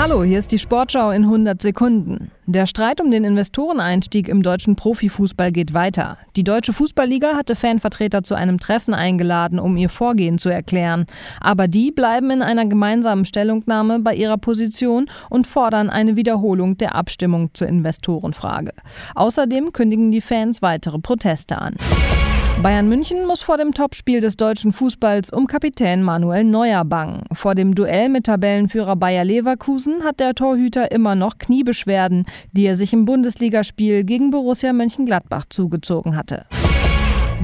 Hallo, hier ist die Sportschau in 100 Sekunden. Der Streit um den Investoreneinstieg im deutschen Profifußball geht weiter. Die Deutsche Fußballliga hatte Fanvertreter zu einem Treffen eingeladen, um ihr Vorgehen zu erklären. Aber die bleiben in einer gemeinsamen Stellungnahme bei ihrer Position und fordern eine Wiederholung der Abstimmung zur Investorenfrage. Außerdem kündigen die Fans weitere Proteste an. Bayern München muss vor dem Topspiel des deutschen Fußballs um Kapitän Manuel Neuer bangen. Vor dem Duell mit Tabellenführer Bayer Leverkusen hat der Torhüter immer noch Kniebeschwerden, die er sich im Bundesligaspiel gegen Borussia Mönchengladbach zugezogen hatte.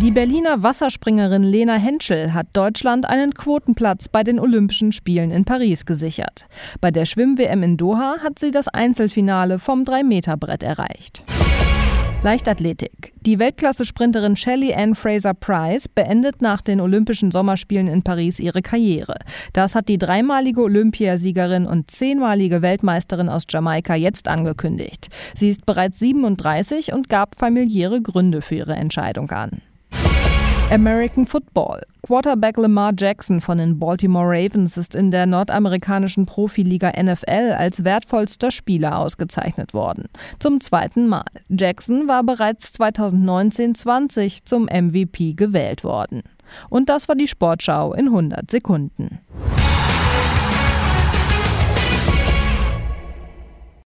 Die Berliner Wasserspringerin Lena Henschel hat Deutschland einen Quotenplatz bei den Olympischen Spielen in Paris gesichert. Bei der Schwimm-WM in Doha hat sie das Einzelfinale vom 3-Meter-Brett erreicht. Leichtathletik. Die Weltklasse-Sprinterin Shelley Ann Fraser Price beendet nach den Olympischen Sommerspielen in Paris ihre Karriere. Das hat die dreimalige Olympiasiegerin und zehnmalige Weltmeisterin aus Jamaika jetzt angekündigt. Sie ist bereits 37 und gab familiäre Gründe für ihre Entscheidung an. American Football. Quarterback Lamar Jackson von den Baltimore Ravens ist in der nordamerikanischen Profiliga NFL als wertvollster Spieler ausgezeichnet worden. Zum zweiten Mal. Jackson war bereits 2019-20 zum MVP gewählt worden. Und das war die Sportschau in 100 Sekunden.